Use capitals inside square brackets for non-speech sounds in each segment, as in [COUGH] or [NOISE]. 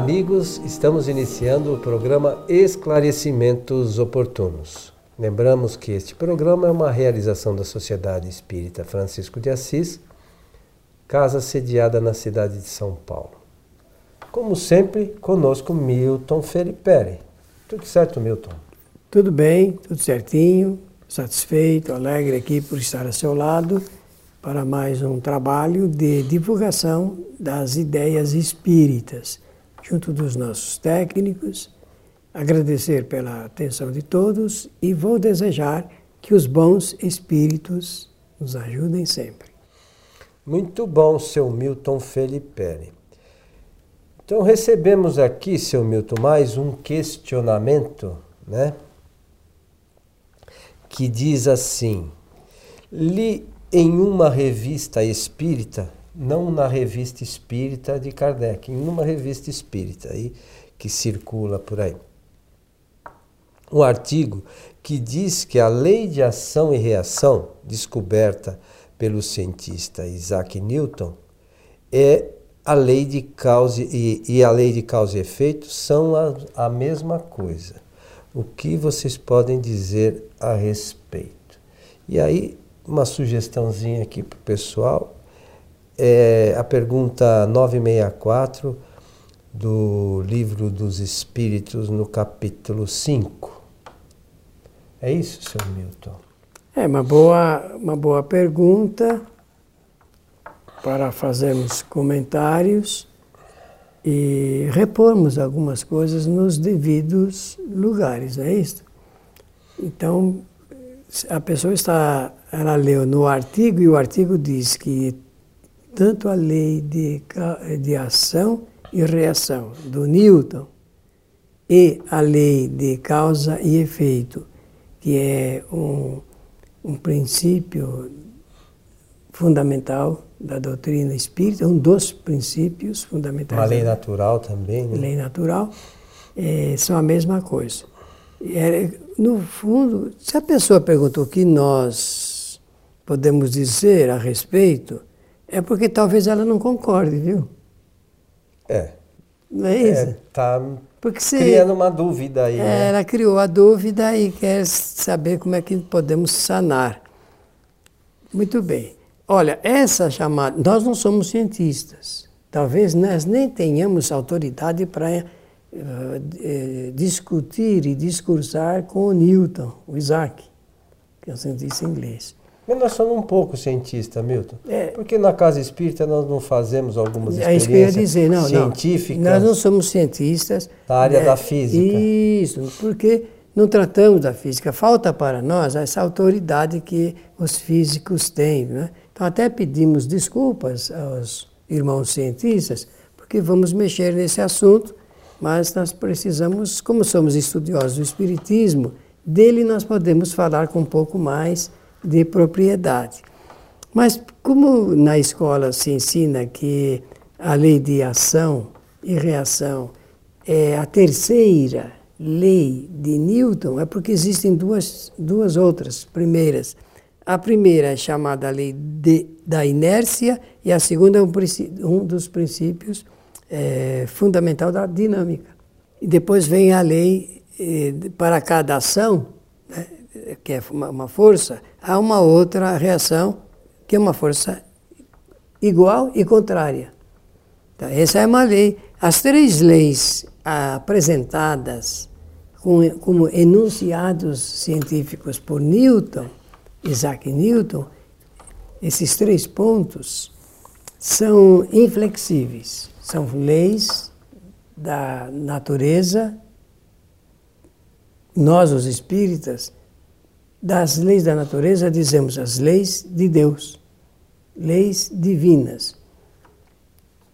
amigos, estamos iniciando o programa Esclarecimentos Oportunos. Lembramos que este programa é uma realização da Sociedade Espírita Francisco de Assis, casa sediada na cidade de São Paulo. Como sempre, conosco Milton Felipe. Tudo certo, Milton? Tudo bem, tudo certinho, satisfeito, alegre aqui por estar ao seu lado para mais um trabalho de divulgação das ideias espíritas junto dos nossos técnicos, agradecer pela atenção de todos e vou desejar que os bons espíritos nos ajudem sempre. Muito bom, seu Milton Felipe. Então recebemos aqui, seu Milton, mais um questionamento, né? Que diz assim: li em uma revista espírita não na revista espírita de Kardec, em uma revista espírita aí que circula por aí. Um artigo que diz que a lei de ação e reação, descoberta pelo cientista Isaac Newton, é a lei de causa e, e a lei de causa e efeito são a, a mesma coisa. O que vocês podem dizer a respeito? E aí, uma sugestãozinha aqui para o pessoal é a pergunta 964 do Livro dos Espíritos, no capítulo 5. É isso, senhor Milton? É uma boa, uma boa pergunta para fazermos comentários e repormos algumas coisas nos devidos lugares, é isso? Então, a pessoa está, ela leu no artigo e o artigo diz que tanto a lei de, de ação e reação do Newton e a lei de causa e efeito, que é um, um princípio fundamental da doutrina espírita, um dos princípios fundamentais. Uma lei natural também, né? Lei natural, é, são a mesma coisa. É, no fundo, se a pessoa perguntou o que nós podemos dizer a respeito, é porque talvez ela não concorde, viu? É. Não é isso? É, tá porque se, criando uma dúvida aí. É, né? Ela criou a dúvida e quer saber como é que podemos sanar. Muito bem. Olha, essa chamada. Nós não somos cientistas. Talvez nós nem tenhamos autoridade para uh, uh, discutir e discursar com o Newton, o Isaac, que é um cientista inglês. Mas nós somos um pouco cientistas, Milton. É. Porque na casa espírita nós não fazemos algumas é experiências dizer, não, científicas. Não. Nós não somos cientistas. Da área é, da física. Isso, porque não tratamos da física. Falta para nós essa autoridade que os físicos têm. Né? Então, até pedimos desculpas aos irmãos cientistas, porque vamos mexer nesse assunto, mas nós precisamos, como somos estudiosos do Espiritismo, dele nós podemos falar com um pouco mais de propriedade. Mas como na escola se ensina que a lei de ação e reação é a terceira lei de Newton, é porque existem duas, duas outras primeiras. A primeira é chamada lei de, da inércia e a segunda é um, um dos princípios é, fundamental da dinâmica. E depois vem a lei é, para cada ação, né, que é uma, uma força, há uma outra reação, que é uma força igual e contrária. Então, essa é uma lei. As três leis apresentadas como enunciados científicos por Newton, Isaac Newton, esses três pontos são inflexíveis. São leis da natureza. Nós, os espíritas, das leis da natureza, dizemos as leis de Deus, leis divinas.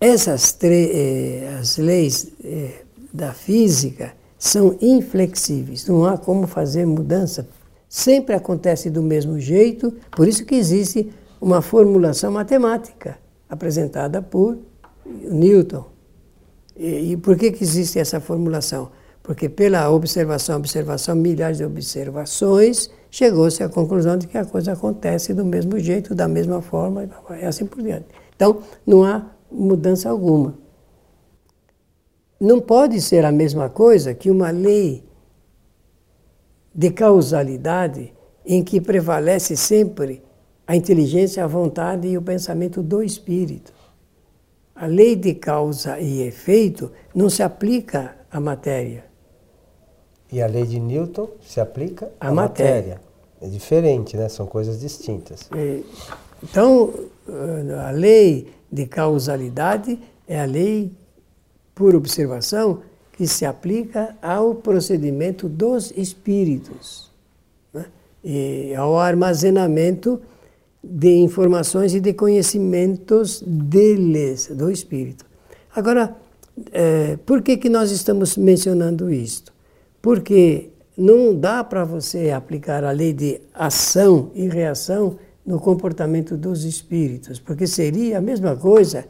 Essas eh, as leis eh, da física são inflexíveis, não há como fazer mudança. Sempre acontece do mesmo jeito, por isso que existe uma formulação matemática apresentada por Newton. E, e por que, que existe essa formulação? Porque pela observação, observação, milhares de observações, chegou-se à conclusão de que a coisa acontece do mesmo jeito, da mesma forma, e assim por diante. Então, não há mudança alguma. não pode ser a mesma coisa que uma lei de causalidade em que prevalece sempre a inteligência, a vontade e o pensamento do espírito. A lei de causa e efeito não se aplica à matéria. E a lei de Newton se aplica à, matéria. matéria. É diferente, né? São coisas distintas. É, então, a lei de causalidade é a lei, por observação, que se aplica ao procedimento dos espíritos né? e ao armazenamento de informações e de conhecimentos deles, do espírito. Agora, é, por que, que nós estamos mencionando isto? Porque não dá para você aplicar a lei de ação e reação no comportamento dos espíritos, porque seria a mesma coisa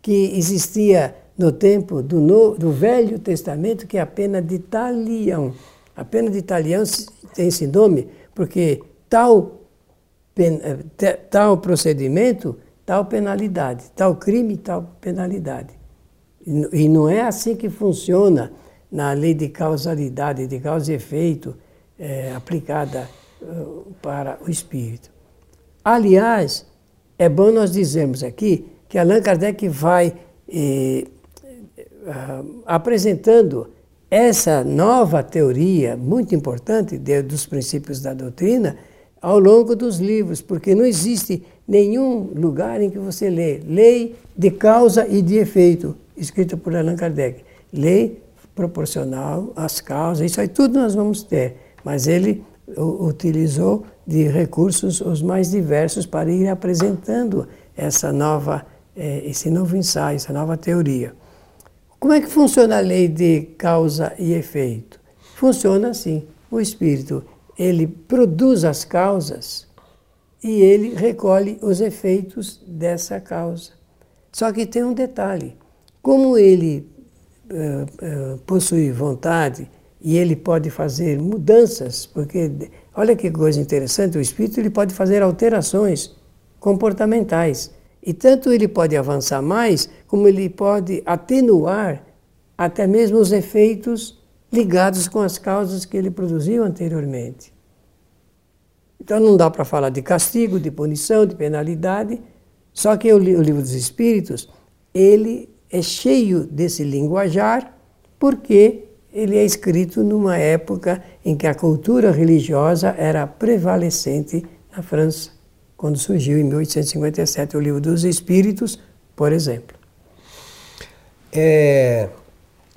que existia no tempo do, no, do Velho Testamento, que é a pena de talião. A pena de talião tem esse nome porque tal, pen, eh, tal procedimento, tal penalidade, tal crime, tal penalidade. E, e não é assim que funciona na lei de causalidade, de causa e efeito, é, aplicada uh, para o espírito. Aliás, é bom nós dizermos aqui que Allan Kardec vai eh, apresentando essa nova teoria, muito importante, de, dos princípios da doutrina, ao longo dos livros, porque não existe nenhum lugar em que você lê lei de causa e de efeito, escrita por Allan Kardec. Lei proporcional às causas, isso aí tudo nós vamos ter, mas ele utilizou de recursos os mais diversos para ir apresentando essa nova, eh, esse novo ensaio, essa nova teoria. Como é que funciona a lei de causa e efeito? Funciona assim. O espírito, ele produz as causas e ele recolhe os efeitos dessa causa. Só que tem um detalhe. Como ele uh, uh, possui vontade e ele pode fazer mudanças, porque olha que coisa interessante, o espírito ele pode fazer alterações comportamentais. E tanto ele pode avançar mais, como ele pode atenuar até mesmo os efeitos ligados com as causas que ele produziu anteriormente. Então não dá para falar de castigo, de punição, de penalidade, só que o, livro dos Espíritos, ele é cheio desse linguajar, porque ele é escrito numa época em que a cultura religiosa era prevalecente na França quando surgiu em 1857 o Livro dos Espíritos, por exemplo. É,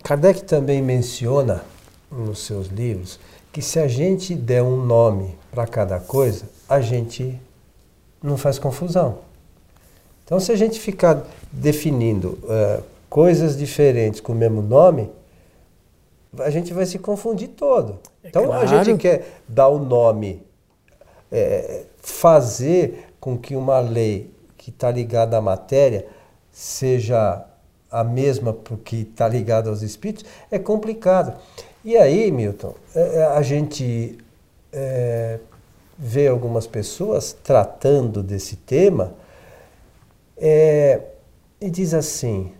Kardec também menciona nos seus livros que se a gente der um nome para cada coisa, a gente não faz confusão. Então, se a gente ficar definindo uh, coisas diferentes com o mesmo nome, a gente vai se confundir todo. É então, claro. a gente quer dar o um nome é, fazer com que uma lei que está ligada à matéria seja a mesma porque está ligada aos espíritos, é complicado. E aí, Milton, é, a gente é, vê algumas pessoas tratando desse tema é, e diz assim: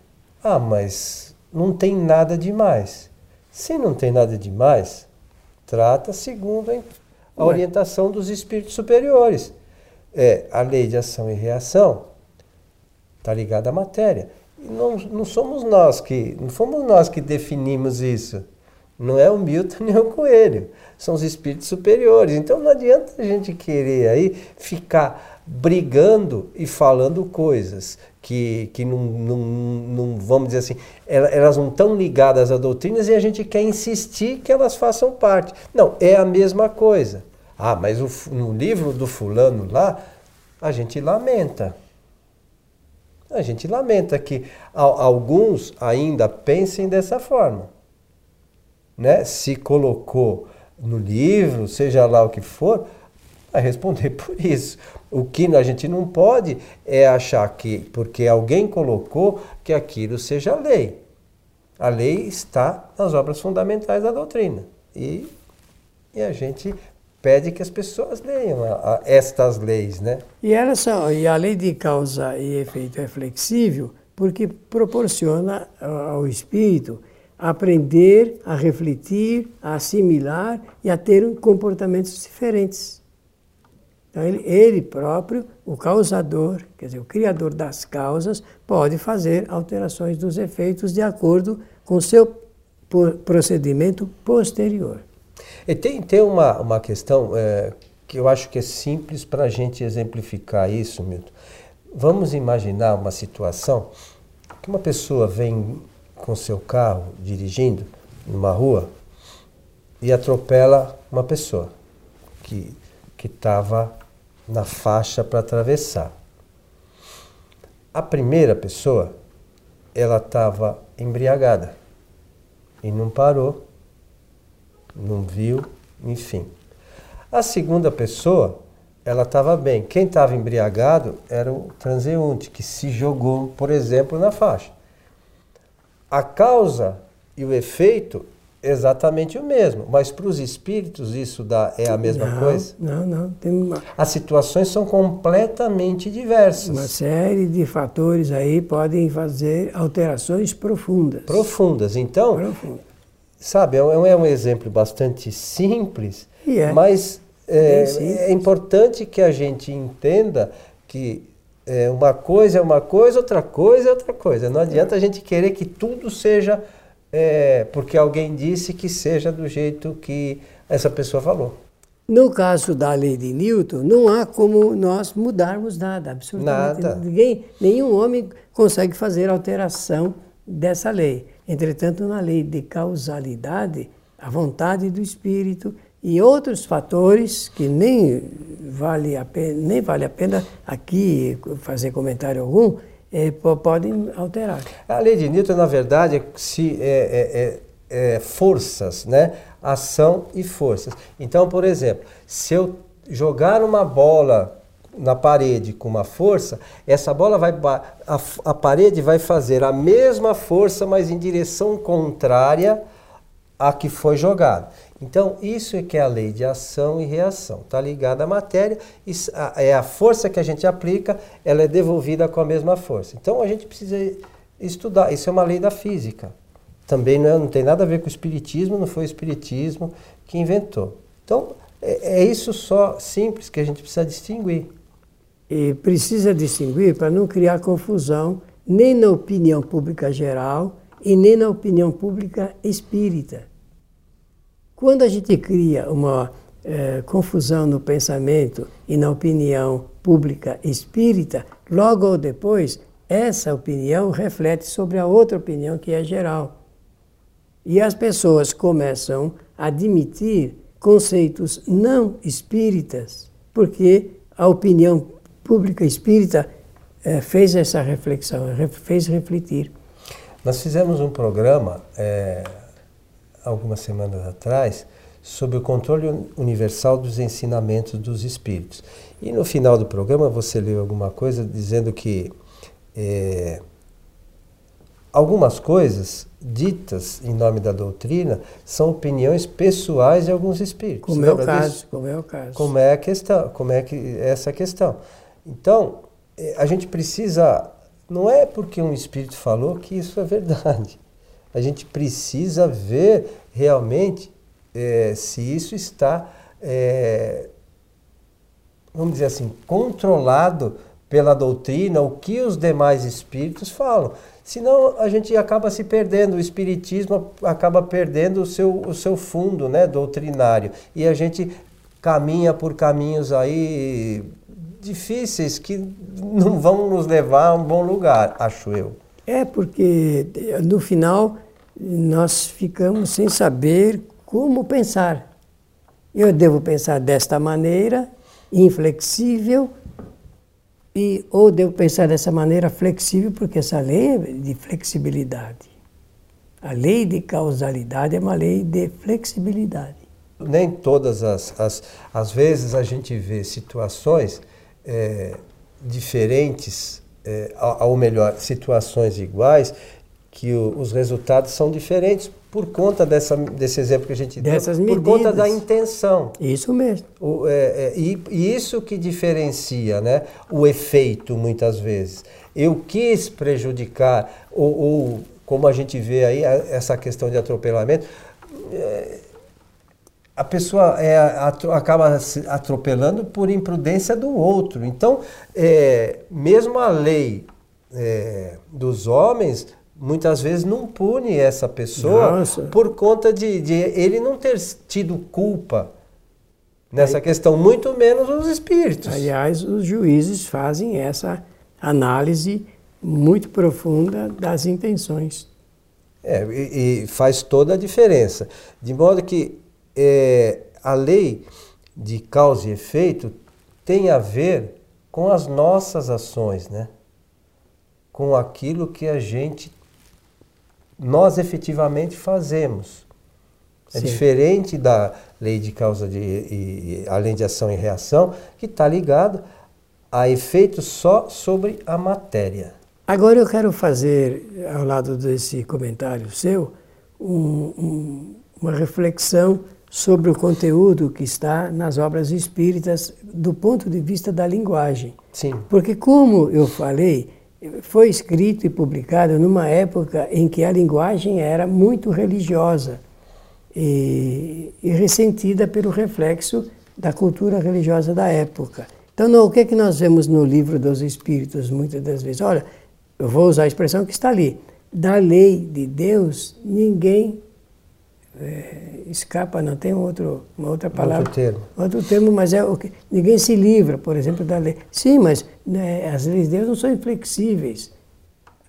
ah, mas não tem nada demais. Se não tem nada demais, trata segundo a a orientação dos espíritos superiores. É, a lei de ação e reação está ligada à matéria. E não, não somos nós que não fomos nós que definimos isso. Não é o Milton [LAUGHS] nem o Coelho. São os espíritos superiores. Então não adianta a gente querer aí ficar brigando e falando coisas que, que não, não, não, vamos dizer assim, elas não estão ligadas a doutrinas e a gente quer insistir que elas façam parte. Não, é a mesma coisa. Ah, mas o, no livro do fulano lá, a gente lamenta. A gente lamenta que alguns ainda pensem dessa forma. Né? Se colocou no livro, seja lá o que for, vai responder [LAUGHS] por isso. O que a gente não pode é achar que, porque alguém colocou, que aquilo seja lei. A lei está nas obras fundamentais da doutrina. E, e a gente pede que as pessoas leiam a, a estas leis, né? E, elas são, e a lei de causa e efeito é flexível porque proporciona ao espírito aprender, a refletir, a assimilar e a ter comportamentos diferentes. Então, ele, ele próprio, o causador, quer dizer, o criador das causas, pode fazer alterações dos efeitos de acordo com o seu procedimento posterior. E tem, tem uma, uma questão é, que eu acho que é simples para a gente exemplificar isso, Milton. Vamos imaginar uma situação que uma pessoa vem com seu carro dirigindo numa rua e atropela uma pessoa que estava na faixa para atravessar. A primeira pessoa, ela estava embriagada e não parou, não viu, enfim. A segunda pessoa, ela estava bem. Quem estava embriagado era o transeunte, que se jogou, por exemplo, na faixa. A causa e o efeito exatamente o mesmo, mas para os espíritos isso dá, é a mesma não, coisa? Não, não. Tem uma... As situações são completamente diversas. Uma série de fatores aí podem fazer alterações profundas. Profundas. Então, Profunda. sabe, é um, é um exemplo bastante simples, é. mas é, é importante que a gente entenda que é, uma coisa é uma coisa, outra coisa é outra coisa. Não adianta a gente querer que tudo seja é, porque alguém disse que seja do jeito que essa pessoa falou. No caso da lei de Newton, não há como nós mudarmos nada, absolutamente nada. Ninguém, nenhum homem consegue fazer alteração dessa lei. Entretanto, na lei de causalidade, a vontade do espírito e outros fatores que nem vale a pena, nem vale a pena aqui fazer comentário algum, é, podem alterar. A lei de Newton, na verdade, se, é, é, é, forças, né? ação e forças. Então, por exemplo, se eu jogar uma bola na parede com uma força, essa bola vai a, a parede vai fazer a mesma força, mas em direção contrária à que foi jogada. Então, isso é que é a lei de ação e reação. Está ligada à matéria, é a força que a gente aplica, ela é devolvida com a mesma força. Então, a gente precisa estudar. Isso é uma lei da física. Também não, é, não tem nada a ver com o espiritismo, não foi o espiritismo que inventou. Então, é, é isso só simples que a gente precisa distinguir. E precisa distinguir para não criar confusão nem na opinião pública geral e nem na opinião pública espírita. Quando a gente cria uma é, confusão no pensamento e na opinião pública espírita, logo ou depois, essa opinião reflete sobre a outra opinião que é geral. E as pessoas começam a admitir conceitos não espíritas, porque a opinião pública espírita é, fez essa reflexão, fez refletir. Nós fizemos um programa. É algumas semanas atrás sobre o controle universal dos ensinamentos dos espíritos. E no final do programa você leu alguma coisa dizendo que é, algumas coisas ditas em nome da doutrina são opiniões pessoais de alguns espíritos. Como é o caso, como é o caso. Como é a questão, como é que essa questão. Então, é, a gente precisa não é porque um espírito falou que isso é verdade a gente precisa ver realmente é, se isso está, é, vamos dizer assim, controlado pela doutrina, o que os demais espíritos falam. Senão a gente acaba se perdendo, o espiritismo acaba perdendo o seu, o seu fundo né, doutrinário. E a gente caminha por caminhos aí difíceis que não vão nos levar a um bom lugar, acho eu. É porque no final nós ficamos sem saber como pensar. Eu devo pensar desta maneira, inflexível, e, ou devo pensar dessa maneira flexível, porque essa lei é de flexibilidade. A lei de causalidade é uma lei de flexibilidade. Nem todas as, as, as vezes a gente vê situações é, diferentes, é, ou melhor, situações iguais, que o, os resultados são diferentes por conta dessa, desse exemplo que a gente Dessas deu, medidas. por conta da intenção. Isso mesmo. O, é, é, e, e, isso que diferencia né, o efeito, muitas vezes. Eu quis prejudicar ou, ou como a gente vê aí, essa questão de atropelamento, é, a pessoa é, acaba atropelando por imprudência do outro. Então, é, mesmo a lei é, dos homens muitas vezes não pune essa pessoa Nossa. por conta de, de, ele não ter tido culpa nessa Aí, questão, muito menos os espíritos. Aliás, os juízes fazem essa análise muito profunda das intenções. É, e, e faz toda a diferença. De modo que é, a lei de causa e efeito tem a ver com as nossas ações, né? com aquilo que a gente, nós efetivamente fazemos. É Sim. diferente da lei de causa de, e, além de ação e reação, que está ligado a efeito só sobre a matéria. Agora eu quero fazer, ao lado desse comentário seu, um, um, uma reflexão sobre o conteúdo que está nas obras espíritas do ponto de vista da linguagem. Sim. Porque, como eu falei, foi escrito e publicado numa época em que a linguagem era muito religiosa e, e ressentida pelo reflexo da cultura religiosa da época. Então, o que é que nós vemos no livro dos Espíritos muitas das vezes? Olha, eu vou usar a expressão que está ali. Da lei de Deus, ninguém é, escapa, não tem outro, uma outra palavra. Outro termo. Outro termo, mas é o que ninguém se livra, por exemplo, da lei. Sim, mas né, as leis de Deus não são inflexíveis.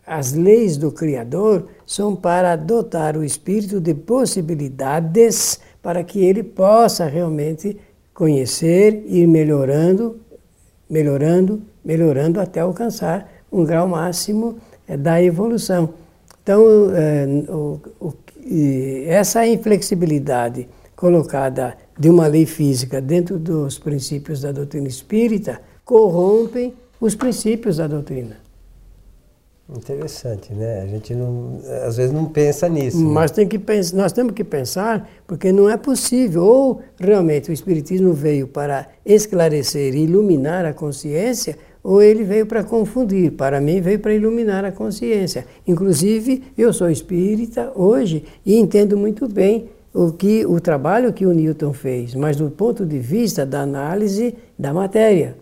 As leis do Criador são para dotar o espírito de possibilidades para que ele possa realmente conhecer e ir melhorando, melhorando, melhorando até alcançar um grau máximo é, da evolução. Então, é, o, o, essa inflexibilidade colocada de uma lei física dentro dos princípios da doutrina espírita corrompem os princípios da doutrina. Interessante, né? A gente não, às vezes não pensa nisso. Né? Mas tem que pensar, nós temos que pensar, porque não é possível. Ou realmente o Espiritismo veio para esclarecer e iluminar a consciência, ou ele veio para confundir. Para mim, veio para iluminar a consciência. Inclusive, eu sou espírita hoje e entendo muito bem o que o trabalho que o Newton fez, mas do ponto de vista da análise da matéria.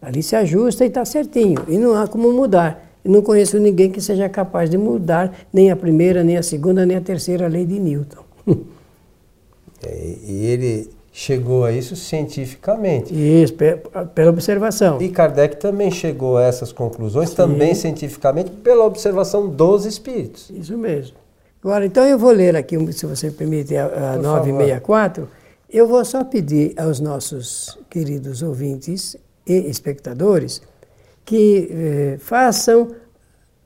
Ali se ajusta e está certinho, e não há como mudar. Eu não conheço ninguém que seja capaz de mudar nem a primeira, nem a segunda, nem a terceira lei de Newton. [LAUGHS] É, e ele chegou a isso cientificamente. Isso, pela observação. E Kardec também chegou a essas conclusões, Sim. também cientificamente, pela observação dos espíritos. Isso mesmo. Agora, então eu vou ler aqui, se você permite, a, a 964. Eu vou só pedir aos nossos queridos ouvintes e espectadores que eh, façam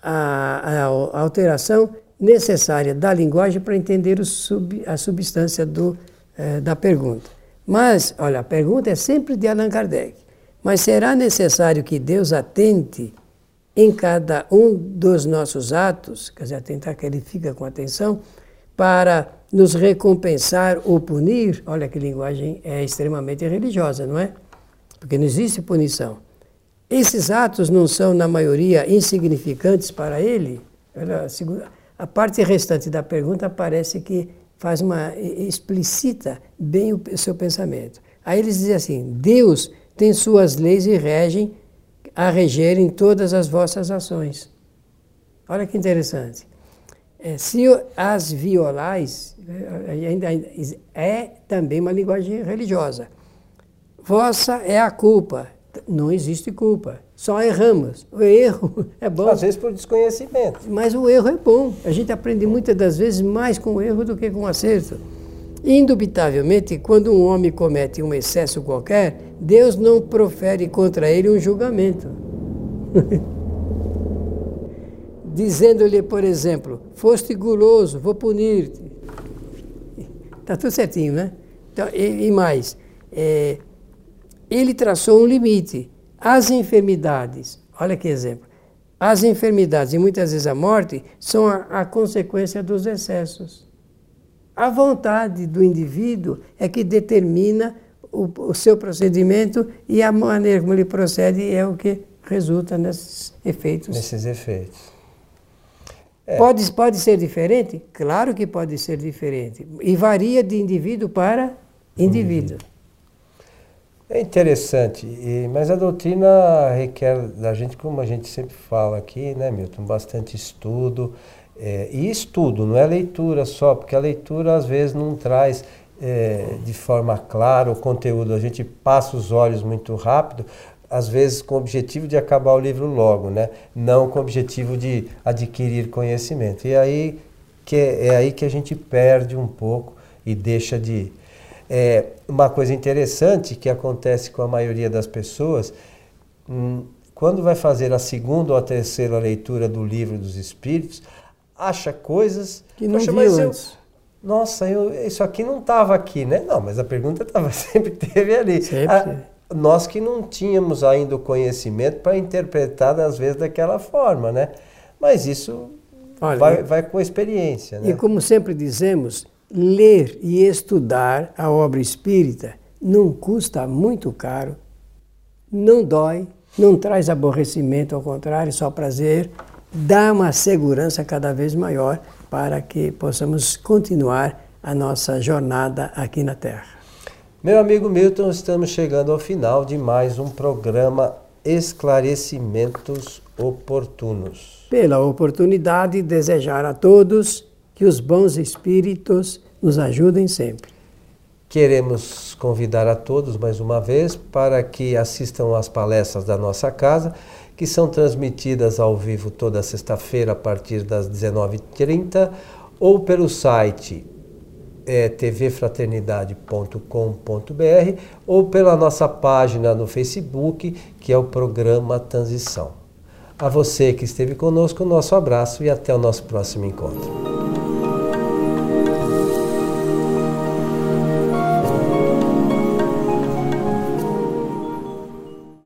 a, a, alteração necessária da linguagem para entender sub, a substância do, eh, da pergunta. Mas, olha, a pergunta é sempre de Allan Kardec. Mas será necessário que Deus atente em cada um dos nossos atos, quer dizer, atentar que ele fica com atenção, para nos recompensar ou punir? Olha que linguagem é extremamente religiosa, não é? Porque não existe punição. Esses atos não são, na maioria, insignificantes para ele? A parte restante da pergunta parece que faz uma explicita bem o seu pensamento. Aí eles dizem assim: Deus tem suas leis e regem a regerem todas as vossas ações. Olha que interessante. É, se as violais, é, ainda é também uma linguagem religiosa. Vossa é a culpa. Não existe culpa. Só erramos. O erro [LAUGHS] é bom. Às vezes por desconhecimento. Mas o erro é bom. A gente aprende muitas das vezes mais com o erro do que com o acerto. Indubitavelmente, quando um homem comete um excesso qualquer, Deus não profere contra ele um julgamento. [LAUGHS] Dizendo-lhe, por exemplo, foste guloso, vou punir-te. Está tudo certinho, né? Então, e, e mais, é, ele traçou um limite. As enfermidades, olha que exemplo, as enfermidades e muitas vezes a morte são a, a consequência dos excessos. A vontade do indivíduo é que determina o, o, seu procedimento e a maneira como ele procede é o que resulta nesses efeitos. Nesses efeitos. É. Pode, pode ser diferente? Claro que pode ser diferente. E varia de indivíduo para indivíduo. É interessante, e, mas a doutrina requer da gente, como a gente sempre fala aqui, né, Milton, bastante estudo. É, e estudo, não é leitura só, porque a leitura às vezes não traz é, de forma clara o conteúdo, a gente passa os olhos muito rápido, às vezes com o objetivo de acabar o livro logo, né? não com o objetivo de adquirir conhecimento. E aí que é, é aí que a gente perde um pouco e deixa de. É, uma coisa interessante que acontece com a maioria das pessoas, hum, quando vai fazer a segunda ou a terceira leitura do livro dos Espíritos, acha coisas que não viu antes. Eu, nossa, eu, isso aqui não estava aqui, né? Não, mas a pergunta [LAUGHS] tava, sempre teve ali. Sempre. A, nós que não tínhamos ainda o conhecimento para interpretar, às vezes, daquela forma, né? Mas isso Olha, vai, vai com a experiência. Né? E como sempre dizemos, ler e estudar a obra espírita não custa muito caro, não dói, não traz aborrecimento, ao contrário, só prazer, dá uma segurança cada vez maior para que possamos continuar a nossa jornada aqui na Terra. Meu amigo Milton, estamos chegando ao final de mais um programa Esclarecimentos Oportunos. Pela oportunidade, desejar a todos que os bons espíritos nos ajudem sempre. Queremos convidar a todos mais uma vez para que assistam às palestras da nossa casa que são transmitidas ao vivo toda sexta-feira a partir das 19h30 ou pelo site é, tvfraternidade.com.br ou pela nossa página no Facebook, que é o programa Transição. A você que esteve conosco, nosso abraço e até o nosso próximo encontro.